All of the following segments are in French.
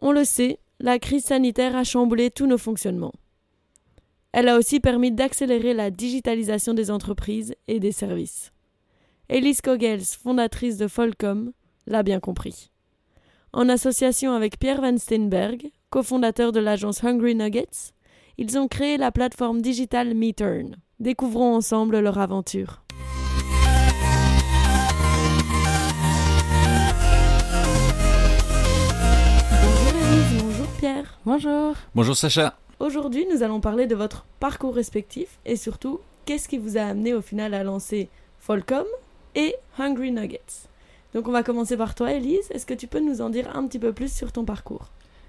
On le sait, la crise sanitaire a chamboulé tous nos fonctionnements. Elle a aussi permis d'accélérer la digitalisation des entreprises et des services. Elise Kogels, fondatrice de Folcom, l'a bien compris. En association avec Pierre Van Steenberg, cofondateur de l'agence Hungry Nuggets, ils ont créé la plateforme digitale MeTurn. Découvrons ensemble leur aventure. Bonjour. Bonjour Sacha. Aujourd'hui, nous allons parler de votre parcours respectif et surtout, qu'est-ce qui vous a amené au final à lancer Folcom et Hungry Nuggets? Donc on va commencer par toi Elise, est-ce que tu peux nous en dire un petit peu plus sur ton parcours?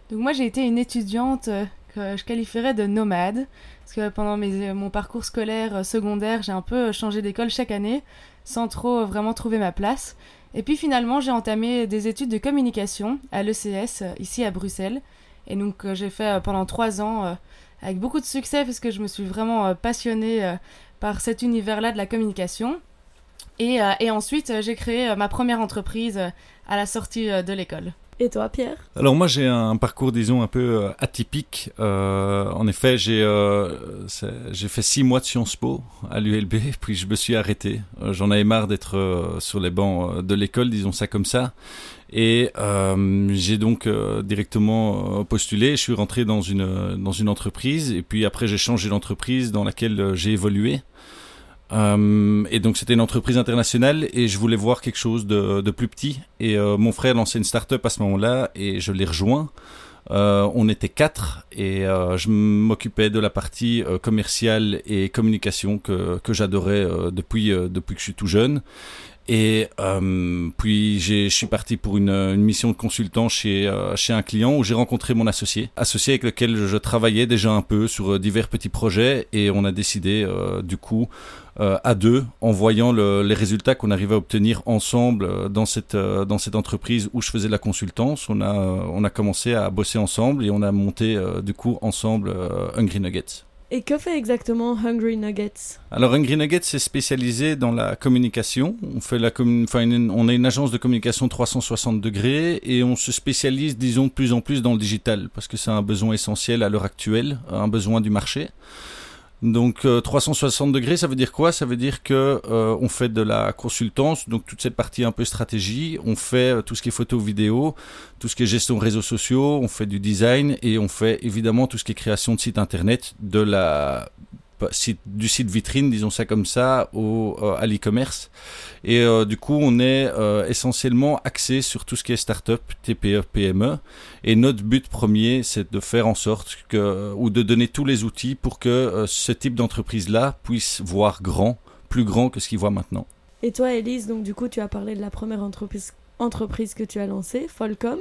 Donc moi j'ai été une étudiante euh, que je qualifierais de nomade, parce que pendant mes, euh, mon parcours scolaire euh, secondaire j'ai un peu changé d'école chaque année, sans trop vraiment trouver ma place. Et puis finalement j'ai entamé des études de communication à l'ECS ici à Bruxelles. Et donc j'ai fait pendant trois ans avec beaucoup de succès parce que je me suis vraiment passionnée par cet univers-là de la communication. Et, euh, et ensuite, euh, j'ai créé euh, ma première entreprise à la sortie de l'école. Et toi, Pierre Alors moi, j'ai un parcours, disons, un peu atypique. Euh, en effet, j'ai euh, j'ai fait six mois de Sciences Po à l'ULB, puis je me suis arrêté. J'en avais marre d'être sur les bancs de l'école, disons ça comme ça. Et euh, j'ai donc directement postulé. Je suis rentré dans une dans une entreprise, et puis après j'ai changé d'entreprise dans laquelle j'ai évolué. Euh, et donc c'était une entreprise internationale et je voulais voir quelque chose de, plus petit. Et euh, mon frère lançait une start-up à ce moment-là et je l'ai rejoint. Euh, on était quatre et je m'occupais de la partie commerciale et communication que, que j'adorais depuis, depuis que je suis tout jeune. Et puis je suis parti pour une, une, mission de consultant chez, chez un client où j'ai rencontré mon associé, associé avec lequel je travaillais déjà un peu sur divers petits projets et on a décidé du coup euh, à deux, en voyant le, les résultats qu'on arrivait à obtenir ensemble euh, dans cette euh, dans cette entreprise où je faisais de la consultance. On a on a commencé à bosser ensemble et on a monté du coup ensemble Hungry Nuggets. Et que fait exactement Hungry Nuggets? Alors Hungry Nuggets est spécialisé dans la communication. On fait la enfin, une, on a une agence de communication 360 degrés et on se spécialise, disons, de plus en plus dans le digital parce que c'est un besoin essentiel à l'heure actuelle, un besoin du marché. Donc 360 euh, degrés, ça veut dire quoi? Ça veut dire que euh, on fait de la consultance, donc toute cette partie un peu stratégie, on fait euh, tout ce qui est photo, vidéo, tout ce qui est gestion réseaux sociaux, on fait du design et on fait évidemment tout ce qui est création de site internet, de la du site vitrine, disons ça comme ça, au, euh, à l'e-commerce. Et euh, du coup, on est euh, essentiellement axé sur tout ce qui est start-up, TPE, PME. Et notre but premier, c'est de faire en sorte que, ou de donner tous les outils pour que ce type d'entreprise-là puisse voir grand, plus grand que ce qu'il voit maintenant. Et toi, Elise, donc du coup, tu as parlé de la première entreprise, entreprise que tu as lancée, Folcom.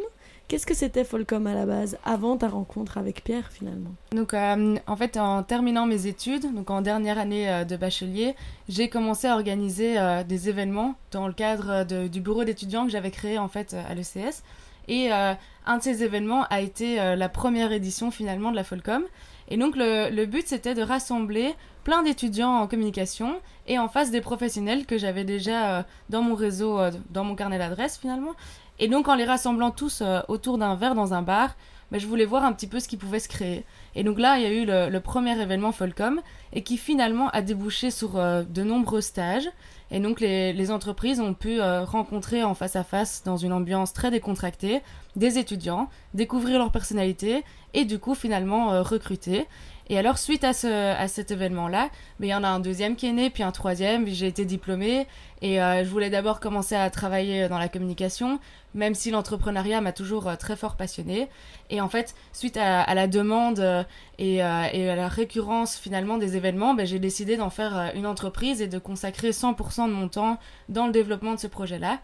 Qu'est-ce que c'était Folcom à la base, avant ta rencontre avec Pierre finalement? Donc euh, en fait, en terminant mes études, donc en dernière année euh, de bachelier, j'ai commencé à organiser euh, des événements dans le cadre du bureau d'étudiants que j'avais créé en fait à l'ECS. Et un de ces événements a été la première édition finalement de la Folcom. Et donc le, le but c'était de rassembler plein d'étudiants en communication et en face des professionnels que j'avais déjà dans mon réseau, dans mon carnet d'adresses finalement. Et donc en les rassemblant tous euh, autour d'un verre dans un bar, bah, je voulais voir un petit peu ce qui pouvait se créer. Et donc là, il y a eu le, premier événement Folcom et qui finalement a débouché sur euh, de nombreux stages. Et donc les, les entreprises ont pu euh, rencontrer en face à face dans une ambiance très décontractée des étudiants, découvrir leur personnalité et du coup finalement recruter. Et alors, suite à, ce, à cet événement-là, il y en a un deuxième qui est né, puis un troisième, j'ai été diplômée. Et euh, je voulais d'abord commencer à travailler dans la communication, même si l'entrepreneuriat m'a toujours euh, très fort passionnée. Et en fait, suite à, la demande euh, et, et, à la récurrence finalement des événements, ben, j'ai décidé d'en faire une entreprise et de consacrer 100% de mon temps dans le développement de ce projet-là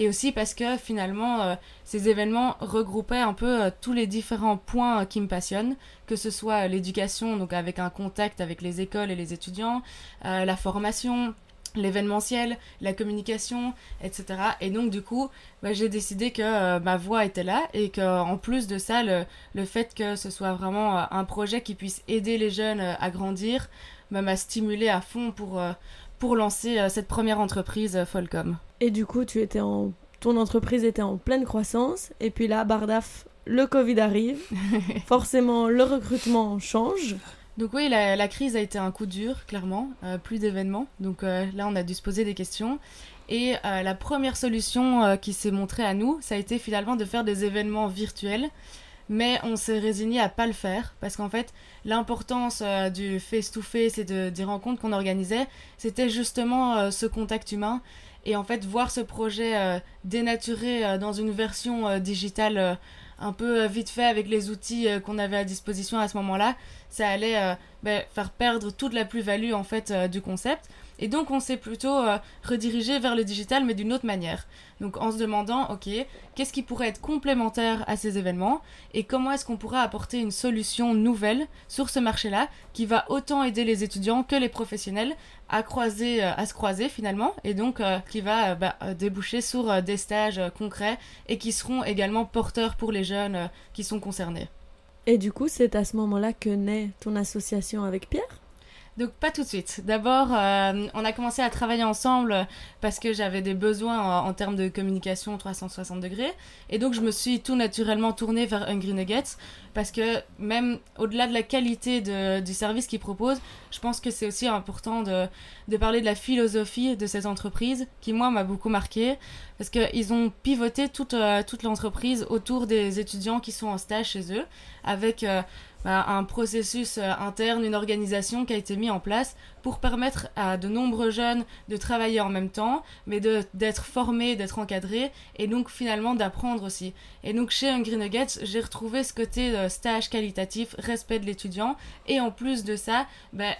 et aussi parce que finalement euh, ces événements regroupaient un peu euh, tous les différents points euh, qui me passionnent, que ce soit l'éducation, donc avec un contact avec les écoles et les étudiants, la formation, l'événementiel, la communication, etc. Et donc du coup, bah, j'ai décidé que ma voix était là et qu'en plus de ça, le, le, fait que ce soit vraiment un projet qui puisse aider les jeunes à grandir bah, m'a stimulé à fond pour, pour lancer cette première entreprise Folcom. Et du coup, tu étais en... ton entreprise était en pleine croissance, et puis là, Bardaf le Covid arrive, forcément le recrutement change. Donc oui, la, crise a été un coup dur, clairement, euh, plus d'événements. Donc euh, là, on a dû se poser des questions. Et euh, la première solution qui s'est montrée à nous, ça a été finalement de faire des événements virtuels. Mais on s'est résigné à pas le faire parce qu'en fait, l'importance du face-to-face et de, des rencontres qu'on organisait, c'était justement ce contact humain. Et en fait, voir ce projet dénaturé dans une version digitale un peu vite fait avec les outils qu'on avait à disposition à ce moment-là, ça allait euh, ben, faire perdre toute la plus-value en fait euh, du concept. Et donc on s'est plutôt euh, redirigé vers le digital mais d'une autre manière. Donc en se demandant, ok, qu'est-ce qui pourrait être complémentaire à ces événements et comment est-ce qu'on pourrait apporter une solution nouvelle sur ce marché-là qui va autant aider les étudiants que les professionnels à croiser, à se croiser finalement et donc qui va bah, déboucher sur des stages concrets et qui seront également porteurs pour les jeunes qui sont concernés. Et du coup, c'est à ce moment-là que naît ton association avec Pierre? Donc pas tout de suite. D'abord, euh, on a commencé à travailler ensemble parce que j'avais des besoins en, termes de communication 360 degrés. Et donc je me suis tout naturellement tournée vers Hungry Nuggets parce que même au-delà de la qualité du service qu'ils proposent, je pense que c'est aussi important de, parler de la philosophie de ces entreprises qui, moi, m'a beaucoup marqué parce qu'ils ont pivoté toute, euh, toute l'entreprise autour des étudiants qui sont en stage chez eux avec... Euh, bah, un processus euh, interne, une organisation qui a été mis en place pour permettre à de nombreux jeunes de travailler en même temps, mais d'être formés, d'être encadrés, et donc finalement d'apprendre aussi. Et donc chez Hungry Nuggets, j'ai retrouvé ce côté stage qualitatif, respect de l'étudiant, et en plus de ça, bah,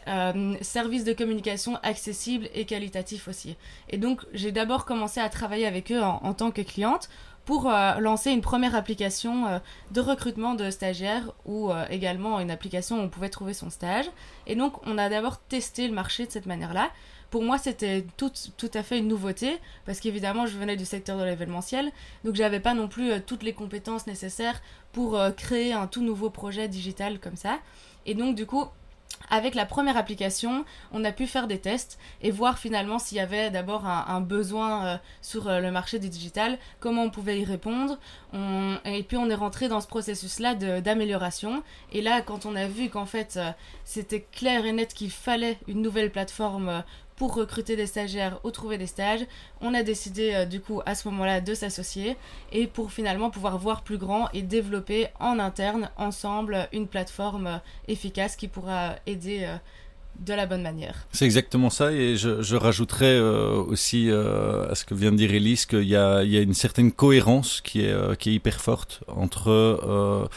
service de communication accessible et qualitatif aussi. Et donc j'ai d'abord commencé à travailler avec en tant que cliente pour euh, lancer une première application euh, de recrutement de stagiaires ou euh, également une application où on pouvait trouver son stage. Et donc on a d'abord testé le marché de cette manière-là. Pour moi, c'était tout, tout à fait une nouveauté parce qu'évidemment, je venais du secteur de l'événementiel, donc j'avais pas non plus toutes les compétences nécessaires pour créer un tout nouveau projet digital comme ça. Et donc, du coup, avec la première application, on a pu faire des tests et voir finalement s'il y avait d'abord un, besoin euh, sur euh, le marché du digital, comment on pouvait y répondre. Et puis on est rentré dans ce processus-là d'amélioration. Et là, quand on a vu qu'en fait euh, c'était clair et net qu'il fallait une nouvelle plateforme pour recruter des stagiaires ou trouver des stages. On a décidé euh, du coup à ce moment-là de s'associer et pour finalement pouvoir voir plus grand et développer en interne ensemble une plateforme euh, efficace qui pourra aider euh, de la bonne manière. C'est exactement ça et je, rajouterais aussi à ce que vient de dire Elise qu'il y a, une certaine cohérence qui est hyper forte entre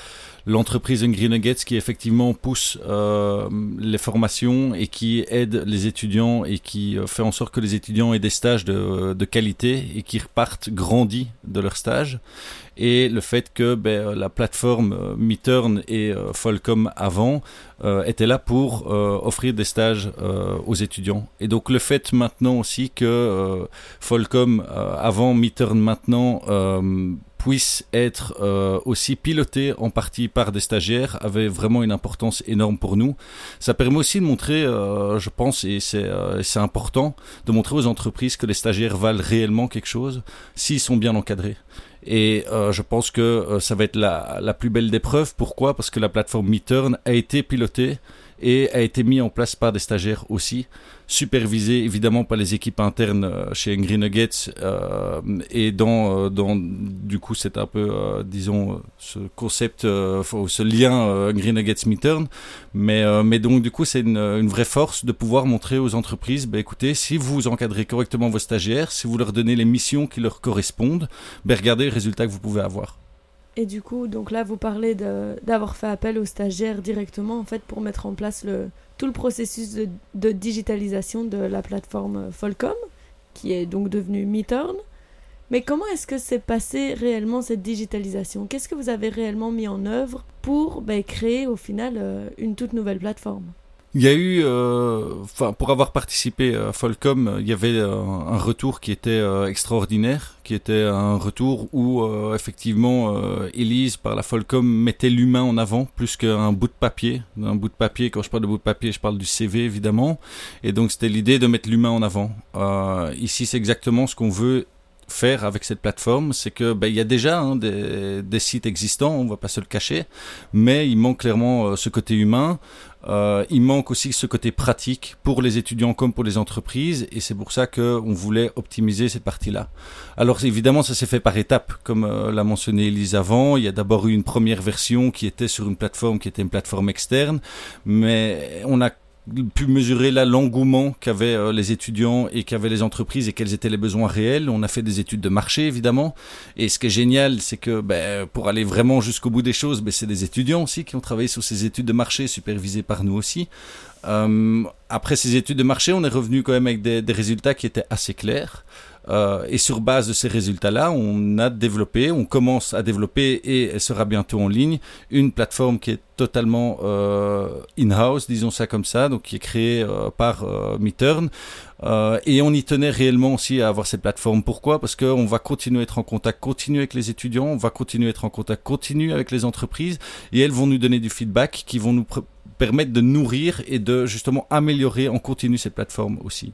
l'entreprise Green Nuggets qui effectivement pousse euh, les formations et qui aide les étudiants et qui euh, fait en sorte que les étudiants aient des stages de, qualité et qui repartent grandis de leurs stages. Et le fait que ben, la plateforme euh, Midturn et Folcom avant euh, étaient là pour offrir des stages aux étudiants. Et donc le fait maintenant aussi que Folcom avant, Midturn maintenant puisse être euh, aussi piloté en partie par des stagiaires avait vraiment une importance énorme pour nous. Ça permet aussi de montrer, euh, je pense, et c'est euh, important, de montrer aux entreprises que les stagiaires valent réellement quelque chose s'ils sont bien encadrés. Et je pense que ça va être la, la plus belle des preuves. Pourquoi? Parce que la plateforme MeTurn a été pilotée et a été mis en place par des stagiaires aussi, supervisé évidemment par les équipes internes euh, chez Green Nuggets euh, et dans, euh, dans du coup c'est un peu disons ce concept ce lien Green Nuggets Midturn mais mais donc du coup c'est une, vraie force de pouvoir montrer aux entreprises ben écoutez si vous encadrez correctement vos stagiaires si vous leur donnez les missions qui leur correspondent ben regardez les résultats que vous pouvez avoir et du coup, donc là, vous parlez d'avoir fait appel aux stagiaires directement, en fait, pour mettre en place tout le processus de, digitalisation de la plateforme Folcom, qui est donc devenue MeTurn. Mais comment est-ce que s'est passé réellement cette digitalisation? Qu'est-ce que vous avez réellement mis en œuvre pour ben, créer au final euh, une toute nouvelle plateforme? Il y a eu, euh, enfin, pour avoir participé à Folcom, il y avait euh, un retour qui était euh, extraordinaire, qui était un retour où effectivement Elise par la Folcom mettait l'humain en avant plus qu'un bout de papier. Un bout de papier, quand je parle de bout de papier, je parle du CV évidemment. Et donc c'était l'idée de mettre l'humain en avant. ici, c'est exactement ce qu'on veut faire avec cette plateforme, c'est que ben, il y a déjà hein, des, sites existants, on va pas se le cacher, mais il manque clairement ce côté humain. Euh, il manque aussi ce côté pratique pour les étudiants comme pour les entreprises, et c'est pour ça qu'on voulait optimiser cette partie-là. Alors évidemment, ça s'est fait par étapes, comme euh, l'a mentionné Elise avant. Il y a d'abord eu une première version qui était sur une plateforme qui était une plateforme externe, mais on a pu mesurer là l'engouement qu'avaient euh, les étudiants et qu'avaient les entreprises et quels étaient les besoins réels. On a fait des études de marché évidemment. Et ce qui est génial, c'est que ben, pour aller vraiment jusqu'au bout des choses, ben, c'est des étudiants aussi qui ont travaillé sur ces études de marché supervisées par nous aussi. Euh, après ces études de marché, on est revenu quand même avec des, des résultats qui étaient assez clairs. Euh, et sur base de ces résultats-là, on a développé, on commence à développer et elle sera bientôt en ligne une plateforme qui est totalement euh, in-house, disons ça comme ça, donc qui est créée euh, par euh, Midturn. Euh, et on y tenait réellement aussi à avoir cette plateforme. Pourquoi? Parce qu'on va continuer à être en contact continu avec les étudiants, on va continuer à être en contact continu avec les entreprises, et elles vont nous donner du feedback qui vont nous permettre de nourrir et de justement améliorer en continu cette plateforme aussi.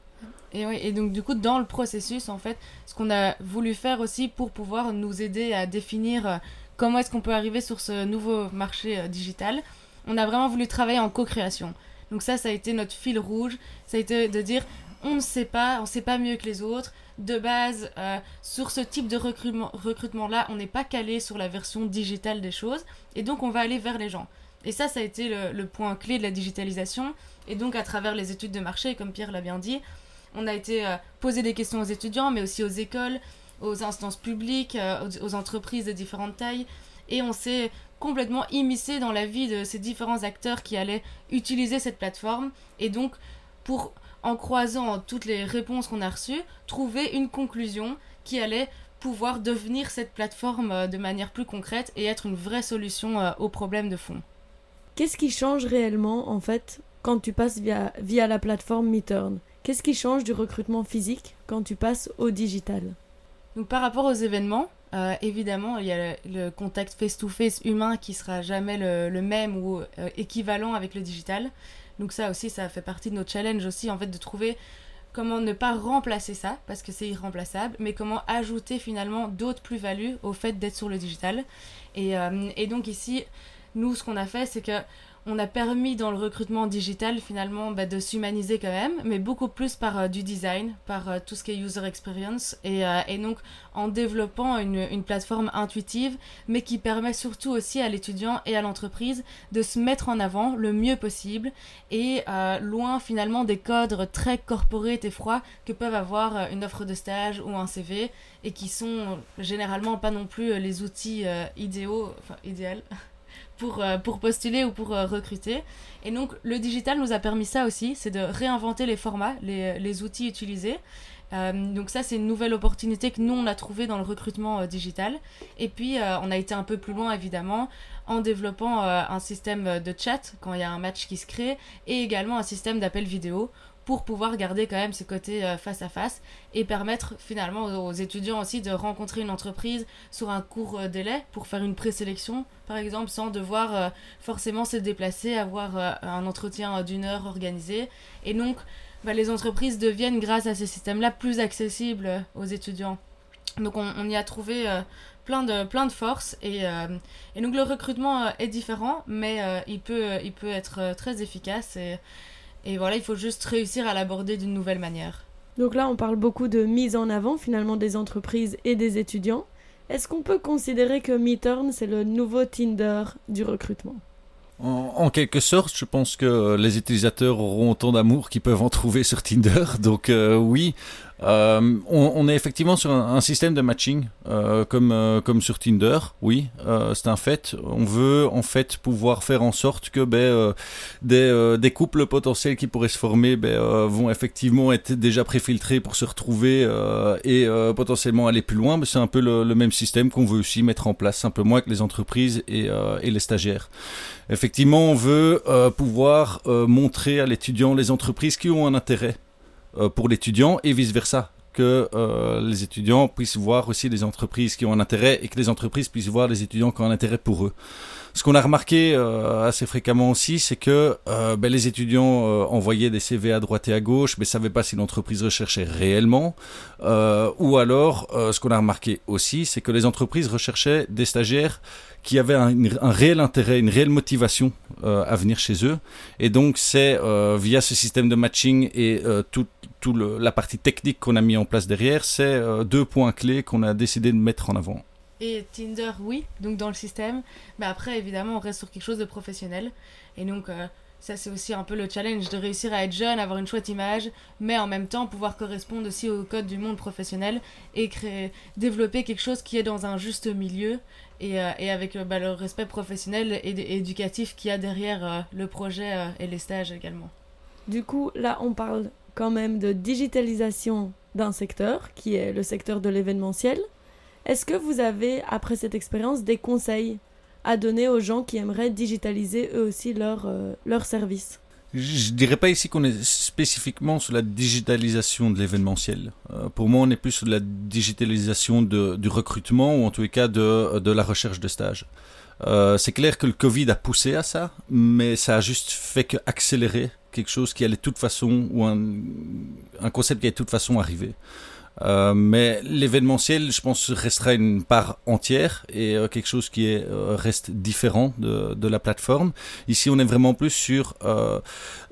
Et, oui, et donc du coup, dans le processus, en fait, ce qu'on a voulu faire aussi pour pouvoir nous aider à définir euh, comment est-ce qu'on peut arriver sur ce nouveau marché euh, digital, on a vraiment voulu travailler en co-création. Donc ça, ça a été notre fil rouge, ça a été de dire, on ne sait pas, on ne sait pas mieux que les autres. De base, euh, sur ce type de recrutement, recrutement-là, on n'est pas calé sur la version digitale des choses, et donc on va aller vers les gens. Et ça, ça a été le, le point clé de la digitalisation. Et donc, à travers les études de marché, comme Pierre l'a bien dit, on a été euh, poser des questions aux étudiants, mais aussi aux écoles, aux instances publiques, euh, aux, entreprises de différentes tailles. Et on s'est complètement immiscé dans la vie de ces différents acteurs qui allaient utiliser cette plateforme. Et donc, pour, en croisant toutes les réponses qu'on a reçues, trouver une conclusion qui allait pouvoir devenir cette plateforme euh, de manière plus concrète et être une vraie solution aux problèmes de fond. Qu'est-ce qui change réellement, en fait, quand tu passes via, via la plateforme MeTurn Qu'est-ce qui change du recrutement physique quand tu passes au digital? Donc par rapport aux événements, euh, évidemment, il y a le, contact face-to-face humain qui sera jamais le, même ou euh, équivalent avec le digital. Donc ça aussi, ça fait partie de nos challenges aussi, en fait, de trouver comment ne pas remplacer ça, parce que c'est irremplaçable, mais comment ajouter finalement d'autres plus-values au fait d'être sur le digital. Et, euh, et donc ici, nous, ce qu'on a fait, c'est que on a permis dans le recrutement digital finalement bah, de s'humaniser quand même, mais beaucoup plus par euh, du design, par euh, tout ce qui est user experience, et, euh, donc en développant une, plateforme intuitive, mais qui permet surtout aussi à l'étudiant et à l'entreprise de se mettre en avant le mieux possible, et loin finalement des codes très corporate et froids que peuvent avoir une offre de stage ou un CV, et qui sont généralement pas non plus les outils idéaux, enfin idéal pour, euh, pour postuler ou pour euh, recruter. Et donc le digital nous a permis ça aussi, c'est de réinventer les formats, les, les outils utilisés. Euh, donc ça, c'est une nouvelle opportunité que nous, on a trouvée dans le recrutement digital. Et puis, on a été un peu plus loin, évidemment, en développant un système de chat quand il y a un match qui se crée, et également un système d'appel vidéo pour pouvoir garder quand même ce côté euh, face à face et permettre finalement aux, étudiants aussi de rencontrer une entreprise sur un court euh, délai pour faire une présélection par exemple sans devoir euh, forcément se déplacer, avoir un entretien d'une heure organisé et donc bah, les entreprises deviennent grâce à ce système-là plus accessibles aux étudiants. Donc on, y a trouvé plein de, plein de forces et, et donc le recrutement est différent mais il, peut, il peut être très efficace et et voilà, il faut juste réussir à l'aborder d'une nouvelle manière. Donc là, on parle beaucoup de mise en avant finalement des entreprises et des étudiants. Est-ce qu'on peut considérer que MeTurn, c'est le nouveau Tinder du recrutement? En, quelque sorte, je pense que les utilisateurs auront autant d'amour qu'ils peuvent en trouver sur Tinder. Donc euh, oui, euh, on, on, est effectivement sur un, un système de matching euh, comme euh, comme sur Tinder, oui, euh, c'est un fait. On veut en fait pouvoir faire en sorte que ben, euh, des, des couples potentiels qui pourraient se former ben, vont effectivement être déjà préfiltrés pour se retrouver et potentiellement aller plus loin. Mais c'est un peu le, le même système qu'on veut aussi mettre en place simplement avec les entreprises et, et les stagiaires. Effectivement, on veut pouvoir montrer à l'étudiant les entreprises qui ont un intérêt euh, pour l'étudiant et vice-versa que euh, les étudiants puissent voir aussi les entreprises qui ont un intérêt et que les entreprises puissent voir les étudiants qui ont un intérêt pour eux. Ce qu'on a remarqué assez fréquemment aussi, c'est que ben, les étudiants envoyaient des CV à droite et à gauche, mais savaient pas si l'entreprise recherchait réellement. ou alors, ce qu'on a remarqué aussi, c'est que les entreprises recherchaient des stagiaires qui avaient un, réel intérêt, une réelle motivation à venir chez eux. Et donc, c'est via ce système de matching et toute tout la partie technique qu'on a mis en place derrière, c'est euh, deux points clés qu'on a décidé de mettre en avant. Et Tinder, oui, donc dans le système. Mais après, évidemment, on reste sur quelque chose de professionnel. Et donc, euh, ça, c'est aussi un peu le challenge de réussir à être jeune, avoir une chouette image, mais en même temps pouvoir correspondre aussi au code du monde professionnel et créer, développer quelque chose qui est dans un juste milieu et, euh, et avec bah, le respect professionnel et, éducatif qu'il y a derrière le projet et les stages également. Du coup, là, on parle quand même de digitalisation d'un secteur, qui est le secteur de l'événementiel. Est-ce que vous avez, après cette expérience, des conseils à donner aux gens qui aimeraient digitaliser eux aussi leur, euh, leur service je dirais pas ici qu'on est spécifiquement sur la digitalisation de l'événementiel. Euh, pour moi, on est plus sur la digitalisation du recrutement ou en tous les cas de, de la recherche de stage. Euh, c'est clair que le Covid a poussé à ça, mais ça a juste fait que accélérer quelque chose qui allait de toute façon, ou un, un concept qui allait de toute façon arriver. Euh, mais l'événementiel, je pense, restera une part entière et euh, quelque chose qui euh, reste différent de, la plateforme. Ici, on est vraiment plus sur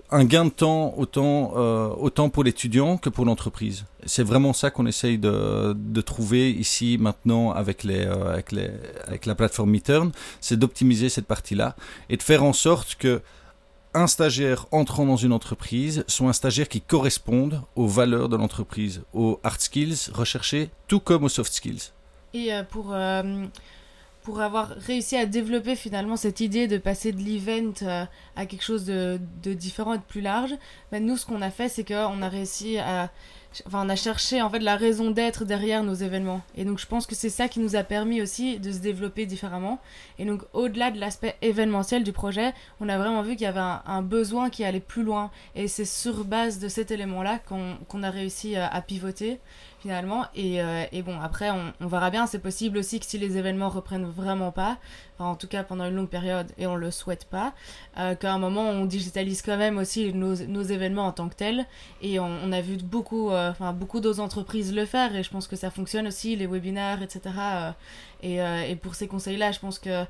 un gain de temps autant, pour l'étudiant que pour l'entreprise. C'est vraiment ça qu'on essaye de, trouver ici maintenant avec, avec, la plateforme Midturn, c'est d'optimiser cette partie-là et de faire en sorte que un stagiaire entrant dans une entreprise soit un stagiaire qui corresponde aux valeurs de l'entreprise, aux hard skills recherchés, tout comme aux soft skills. Et euh, pour, euh, pour avoir réussi à développer finalement cette idée de passer de l'event euh, à quelque chose de, de, différent et de plus large, ben nous ce qu'on a fait c'est qu'on a réussi à enfin, on a cherché en fait la raison d'être derrière nos événements. Et donc je pense que c'est ça qui nous a permis aussi de se développer différemment. Et donc au-delà de l'aspect événementiel du projet, on a vraiment vu qu'il y avait un, besoin qui allait plus loin. Et c'est sur base de cet élément-là qu'on a réussi à, à pivoter euh, et bon, après, on, verra bien. C'est possible aussi que si les événements reprennent vraiment pas, en tout cas pendant une longue période, et on le souhaite pas, euh, qu'à un moment on digitalise quand même aussi nos, événements en tant que tels. Et on, a vu beaucoup, euh, enfin beaucoup d'autres entreprises le faire, et je pense que ça fonctionne aussi, les webinaires, etc. Et, et pour ces conseils-là, je pense que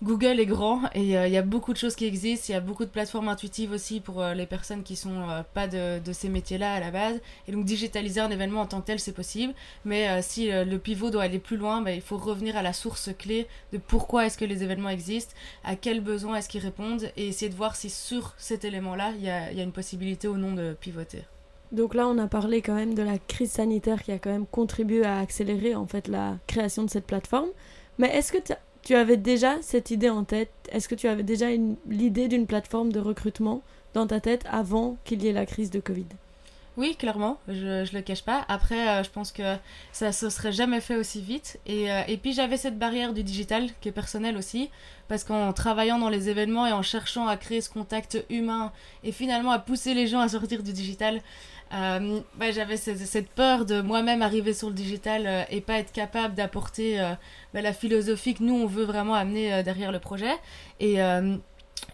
Google est grand et euh, il y a beaucoup de choses qui existent. Il y a beaucoup de plateformes intuitives aussi pour euh, les personnes qui sont euh, pas de, ces métiers-là à la base. Et donc digitaliser un événement en tant que tel, c'est possible. Mais si le pivot doit aller plus loin, bah, il faut revenir à la source clé de pourquoi est-ce que les événements existent, à quels besoins est-ce qu'ils répondent et essayer de voir si sur cet élément-là, il y a, une possibilité ou non de pivoter. Donc là, on a parlé quand même de la crise sanitaire qui a quand même contribué à accélérer en fait la création de cette plateforme. Mais est-ce que tu avais déjà cette idée en tête? Est-ce que tu avais déjà l'idée d'une plateforme de recrutement dans ta tête avant qu'il y ait la crise de Covid? Oui, clairement, je, je le cache pas. Après, euh, je pense que ça se serait jamais fait aussi vite. Et, euh, et puis j'avais cette barrière du digital qui est personnelle aussi, parce qu'en travaillant dans les événements et en cherchant à créer ce contact humain et finalement à pousser les gens à sortir du digital, euh, j'avais cette, peur de moi-même arriver sur le digital euh, et pas être capable d'apporter euh, bah, la philosophie que nous on veut vraiment amener derrière le projet. Et,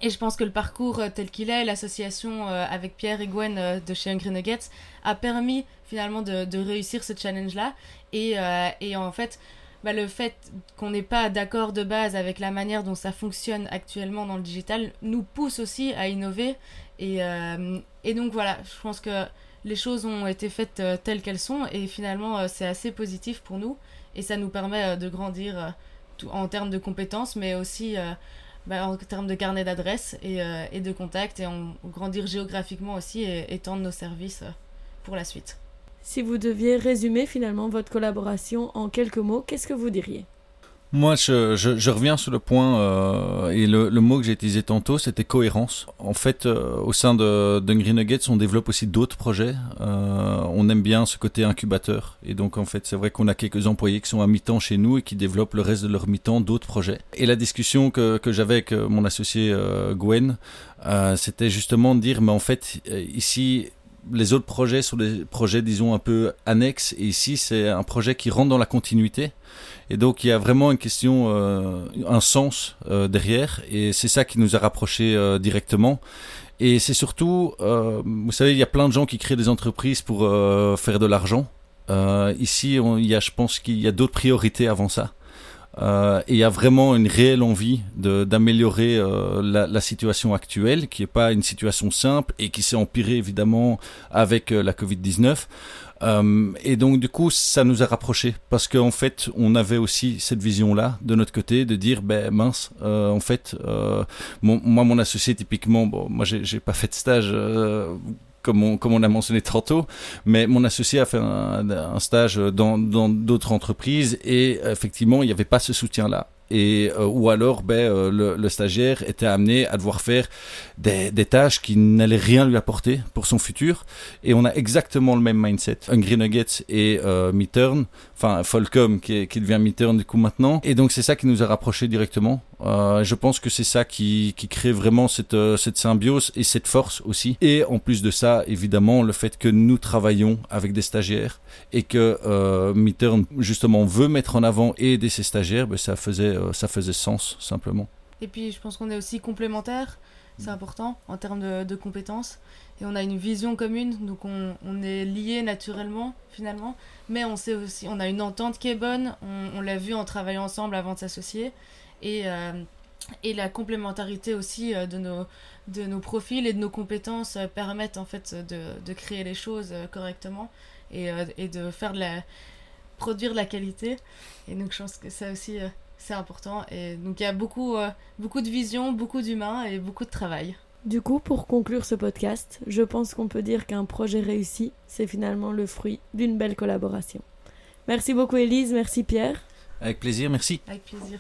et je pense que le parcours tel qu'il est, l'association avec Pierre et Gwen de chez Hungry Nuggets a permis finalement de, réussir ce challenge-là. Et, et en fait, bah, le fait qu'on n'ait pas d'accord de base avec la manière dont ça fonctionne actuellement dans le digital nous pousse aussi à innover. Et, et donc voilà, je pense que les choses ont été faites euh, telles qu'elles sont et finalement euh, c'est assez positif pour nous et ça nous permet euh, de grandir en termes de compétences mais aussi bah, en termes de carnet d'adresses et, de contacts et en grandir géographiquement aussi et étendre nos services pour la suite. Si vous deviez résumer finalement votre collaboration en quelques mots, qu'est-ce que vous diriez? Moi, je, reviens sur le point, euh, et le, mot que j'ai utilisé tantôt, c'était cohérence. En fait, euh, au sein de d'Hungry Nuggets, on développe aussi d'autres projets. Euh, on aime bien ce côté incubateur. Et donc, en fait, c'est vrai qu'on a quelques employés qui sont à mi-temps chez nous et qui développent le reste de leur mi-temps d'autres projets. Et la discussion que, j'avais avec mon associé Gwen, c'était justement de dire, mais en fait, ici, les autres projets sont des projets, disons, un peu annexes. Et ici, c'est un projet qui rentre dans la continuité. Et donc, il y a vraiment une question, euh, un sens euh, derrière. Et c'est ça qui nous a rapprochés euh, directement. Et c'est surtout, vous savez, il y a plein de gens qui créent des entreprises pour faire de l'argent. ici, il y a, je pense qu'il y a d'autres priorités avant ça. Euh, et il y a vraiment une réelle envie d'améliorer euh, la, situation actuelle, qui n'est pas une situation simple et qui s'est empirée évidemment avec euh, la Covid-19. Euh, et donc du coup, ça nous a rapprochés parce qu'en fait, on avait aussi cette vision-là de notre côté, de dire, ben mince, en fait, moi, mon associé typiquement, bon, moi, j'ai pas fait de stage comme on, a mentionné tantôt, mais mon associé a fait un, stage dans d'autres entreprises et effectivement, il n'y avait pas ce soutien-là euh, ou alors ben, euh, le, stagiaire était amené à devoir faire des, tâches qui n'allaient rien lui apporter pour son futur. Et on a exactement le même mindset. Hungry Nuggets et euh, Midturn enfin Folcom qui, devient Midturn du coup maintenant. Et donc c'est ça qui nous a rapprochés directement. Euh, je pense que c'est ça qui, crée vraiment cette, symbiose et cette force aussi. Et en plus de ça évidemment le fait que nous travaillons avec des stagiaires et que euh, Midturn justement veut mettre en avant et aider ses stagiaires ben, ça faisait ça faisait sens simplement. Et puis je pense qu'on est aussi complémentaires, c'est important en termes de, de, compétences. Et on a une vision commune, donc on, on est liés naturellement finalement. Mais on sait aussi, on a une entente qui est bonne, on, on l'a vu en travaillant ensemble avant de s'associer. Et, euh, et la complémentarité aussi euh, de, nos, de nos profils et de nos compétences euh, permettent en fait de, de créer les choses euh, correctement et, euh, et de faire de la produire de la qualité. Et donc je pense que ça aussi c'est important. Et donc il y a beaucoup, euh, beaucoup de vision, beaucoup d'humains et beaucoup de travail. Du coup, pour conclure ce podcast, je pense qu'on peut dire qu'un projet réussi, c'est finalement le fruit d'une belle collaboration. Merci beaucoup Elise, merci Pierre. Avec plaisir, merci. Avec plaisir.